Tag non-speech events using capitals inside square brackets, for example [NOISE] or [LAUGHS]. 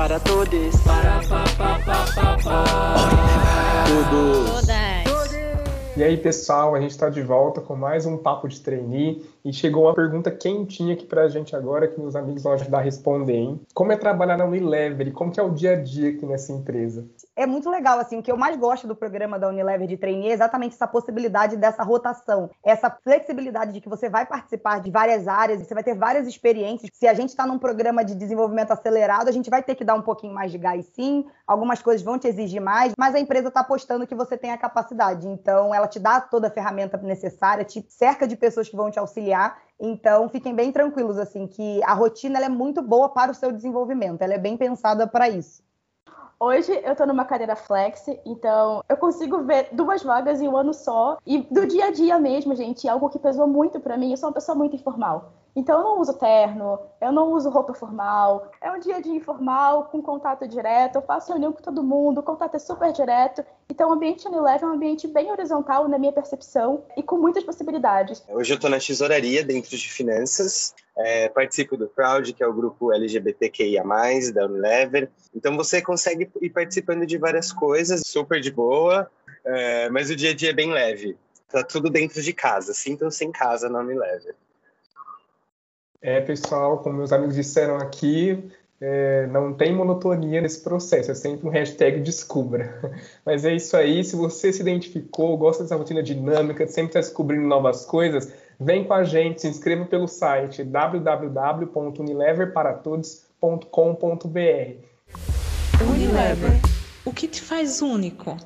Para todos. Para pa, pa, pa, E aí, pessoal, a gente está de volta com mais um Papo de Trainee e chegou uma pergunta quentinha aqui para a gente agora que meus amigos vão ajudar a responder, hein? Como é trabalhar na Unilever? Como que é o dia a dia aqui nessa empresa? É muito legal, assim, o que eu mais gosto do programa da Unilever de Trainee é exatamente essa possibilidade dessa rotação, essa flexibilidade de que você vai participar de várias áreas, você vai ter várias experiências. Se a gente está num programa de desenvolvimento acelerado, a gente vai ter que dar um pouquinho mais de gás, sim, algumas coisas vão te exigir mais, mas a empresa está apostando que você tem a capacidade, então ela te dá toda a ferramenta necessária, te cerca de pessoas que vão te auxiliar. Então, fiquem bem tranquilos, assim, que a rotina é muito boa para o seu desenvolvimento, ela é bem pensada para isso. Hoje eu estou numa cadeira flex, então eu consigo ver duas vagas em um ano só. E do dia a dia mesmo, gente, algo que pesou muito para mim, eu sou uma pessoa muito informal. Então eu não uso terno, eu não uso roupa formal, é um dia a dia informal, com contato direto, eu faço reunião com todo mundo, o contato é super direto. Então o ambiente Unilever é um ambiente bem horizontal na minha percepção e com muitas possibilidades. Hoje eu estou na tesouraria dentro de finanças, é, participo do Crowd, que é o grupo LGBTQIA+, da Unilever. Então você consegue ir participando de várias coisas, super de boa, é, mas o dia a dia é bem leve. Tá tudo dentro de casa, sintam-se em casa na Unilever. É, pessoal, como meus amigos disseram aqui, é, não tem monotonia nesse processo, é sempre um hashtag descubra. [LAUGHS] Mas é isso aí, se você se identificou, gosta dessa rotina dinâmica, sempre está descobrindo novas coisas, vem com a gente, se inscreva pelo site www.unileverparatodos.com.br Unilever, o que te faz único?